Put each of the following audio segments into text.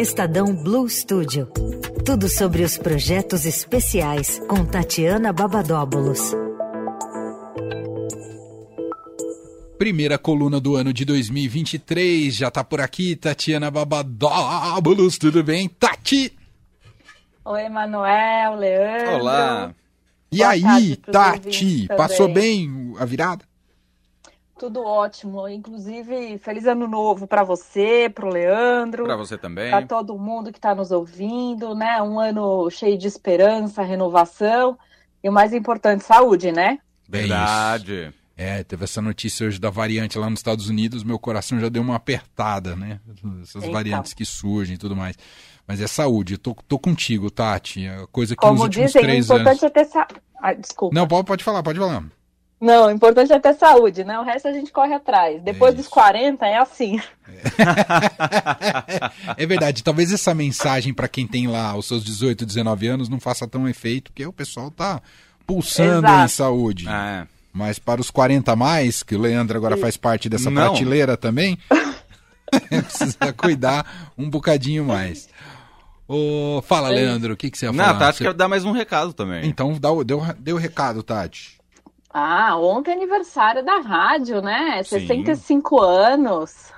Estadão Blue Studio. Tudo sobre os projetos especiais com Tatiana Babadóbulos. Primeira coluna do ano de 2023, já tá por aqui, Tatiana Babadóbulos, tudo bem? Tati! Oi, Emanuel, Leandro. Olá! E Boa aí, Tati, passou bem a virada? Tudo ótimo. Inclusive, feliz ano novo para você, para o Leandro. Para você também. Para todo mundo que está nos ouvindo, né? Um ano cheio de esperança, renovação e o mais importante, saúde, né? Verdade. É, teve essa notícia hoje da variante lá nos Estados Unidos, meu coração já deu uma apertada, né? Essas Eita. variantes que surgem e tudo mais. Mas é saúde, tô, tô contigo, Tati. A coisa que Como nos últimos dizem, três o importante anos... é ter sa... ah, desculpa. Não, pode, pode falar, pode falar. Não, o importante é ter saúde, né? O resto a gente corre atrás. Depois é dos 40 é assim. É. é verdade. Talvez essa mensagem para quem tem lá os seus 18, 19 anos não faça tão efeito, porque o pessoal tá pulsando Exato. em saúde. Ah, é. Mas para os 40 a mais, que o Leandro agora faz parte dessa não. prateleira também, precisa cuidar um bocadinho mais. Oh, fala, Leandro, o que, que você ia falar? Não, a Tati você... quer dar mais um recado também. Então, dá, deu, deu o recado, Tati. Ah, ontem é aniversário da rádio, né? Sim. 65 anos.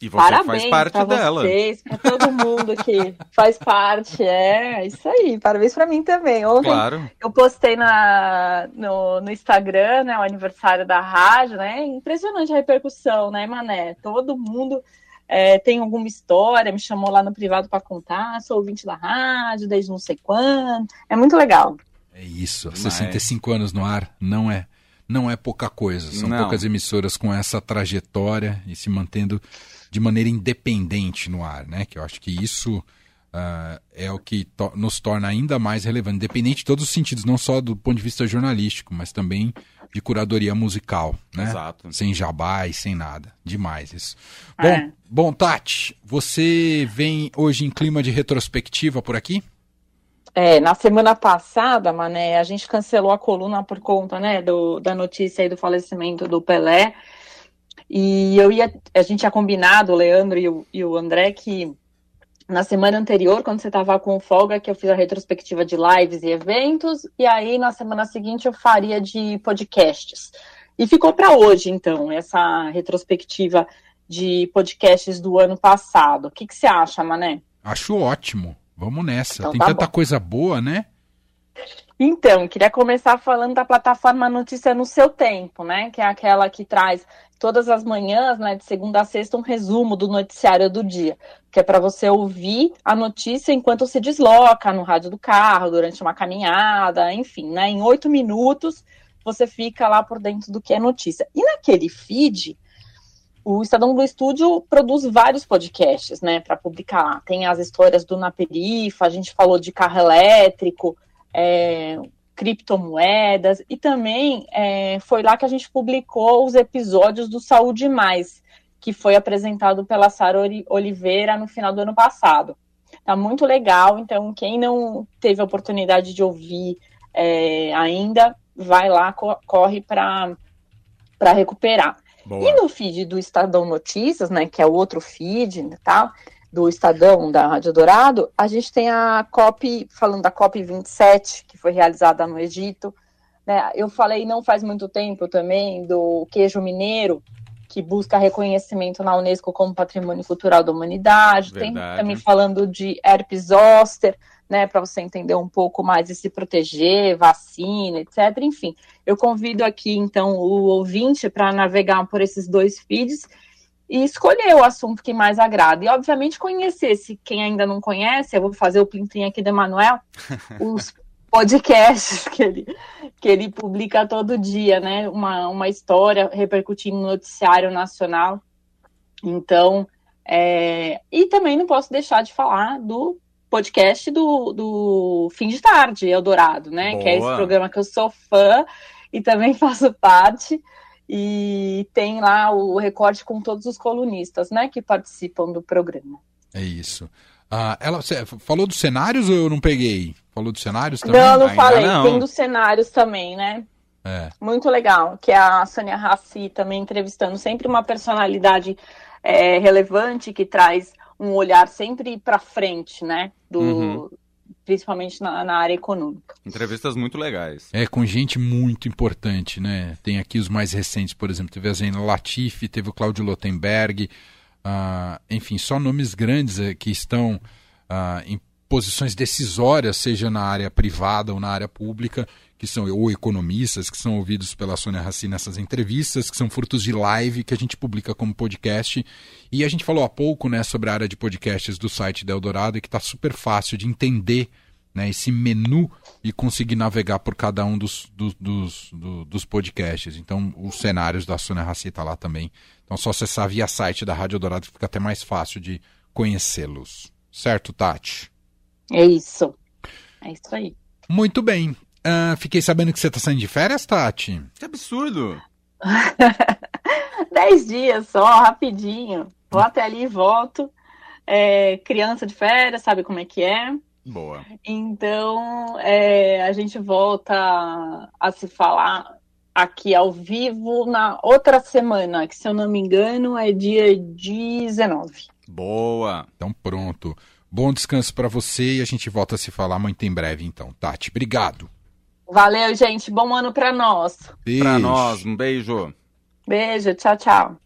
E você Parabéns faz parte pra dela. Vocês, pra todo mundo que faz parte. É, isso aí. Parabéns para mim também. Ontem claro. eu postei na, no, no Instagram, né, o aniversário da rádio, né? Impressionante a repercussão, né, Mané? Todo mundo é, tem alguma história, me chamou lá no privado para contar, sou ouvinte da rádio desde não sei quando. É muito legal. É isso, Mas... 65 anos no ar não é não é pouca coisa. São não. poucas emissoras com essa trajetória e se mantendo de maneira independente no ar, né? Que eu acho que isso uh, é o que to nos torna ainda mais relevante, independente de todos os sentidos, não só do ponto de vista jornalístico, mas também de curadoria musical, né? Exato. Sem jabá e sem nada. Demais isso. É. Bom, bom, Tati, você vem hoje em clima de retrospectiva por aqui? É, na semana passada, Mané, a gente cancelou a coluna por conta, né, do, da notícia aí do falecimento do Pelé. E eu ia, a gente tinha combinado, o Leandro e o, e o André, que na semana anterior, quando você estava com folga, que eu fiz a retrospectiva de lives e eventos, e aí na semana seguinte eu faria de podcasts. E ficou para hoje, então, essa retrospectiva de podcasts do ano passado. O que, que você acha, Mané? Acho ótimo. Vamos nessa. Então, Tem tá tanta bom. coisa boa, né? Então, queria começar falando da plataforma Notícia no Seu Tempo, né? Que é aquela que traz todas as manhãs, né, de segunda a sexta, um resumo do noticiário do dia, que é para você ouvir a notícia enquanto se desloca no rádio do carro, durante uma caminhada, enfim, né? Em oito minutos você fica lá por dentro do que é notícia. E naquele feed, o Estadão Blue Studio produz vários podcasts, né, para publicar lá. Tem as histórias do Naperifa, a gente falou de carro elétrico, é, criptomoedas, e também é, foi lá que a gente publicou os episódios do Saúde Mais, que foi apresentado pela Sara Oliveira no final do ano passado. Tá muito legal, então quem não teve a oportunidade de ouvir é, ainda, vai lá, co corre para recuperar. Boa. E no feed do Estadão Notícias, né, que é o outro feed né, tal, do Estadão, da Rádio Dourado, a gente tem a COP, falando da COP 27, que foi realizada no Egito. Né, eu falei não faz muito tempo também do queijo mineiro, que busca reconhecimento na Unesco como Patrimônio Cultural da Humanidade. Verdade. Tem também falando de herpes zoster, né, para você entender um pouco mais e se proteger, vacina, etc. Enfim, eu convido aqui então o ouvinte para navegar por esses dois feeds e escolher o assunto que mais agrada. E, obviamente, conhecer, se quem ainda não conhece, eu vou fazer o plim aqui do Emanuel, os podcasts que ele, que ele publica todo dia, né? Uma, uma história repercutindo no noticiário nacional. Então, é... e também não posso deixar de falar do podcast do, do Fim de Tarde, Eldorado, né? Boa. Que é esse programa que eu sou fã e também faço parte. E tem lá o recorte com todos os colunistas, né? Que participam do programa. É isso. Ah, ela falou dos cenários ou eu não peguei? Falou dos cenários também? Não, não falei. Não. Tem dos cenários também, né? É. Muito legal. Que é a Sônia Raci também entrevistando sempre uma personalidade é, relevante que traz um olhar sempre para frente, né? Do, uhum. Principalmente na, na, área econômica. Entrevistas muito legais. É, com gente muito importante, né? Tem aqui os mais recentes, por exemplo, teve a Zena Latifi, teve o Cláudio Lotenberg, uh, enfim, só nomes grandes uh, que estão uh, em posições decisórias, seja na área privada ou na área pública, que são ou economistas, que são ouvidos pela Sônia Raci nessas entrevistas, que são frutos de live que a gente publica como podcast. E a gente falou há pouco né, sobre a área de podcasts do site da Eldorado e que está super fácil de entender né, esse menu e conseguir navegar por cada um dos, dos, dos, dos podcasts. Então, os cenários da Sônia Raci está lá também. Então, só acessar via site da Rádio Eldorado fica até mais fácil de conhecê-los. Certo, Tati? É isso. É isso aí. Muito bem. Uh, fiquei sabendo que você está saindo de férias, Tati. Que absurdo! Dez dias só, rapidinho. Vou até ali e volto. É, criança de férias, sabe como é que é? Boa. Então, é, a gente volta a, a se falar aqui ao vivo na outra semana, que se eu não me engano é dia 19. Boa. Então pronto. Bom descanso para você e a gente volta a se falar muito em breve então. Tati, obrigado. Valeu, gente. Bom ano para nós. Para nós. Um beijo. Beijo. Tchau, tchau.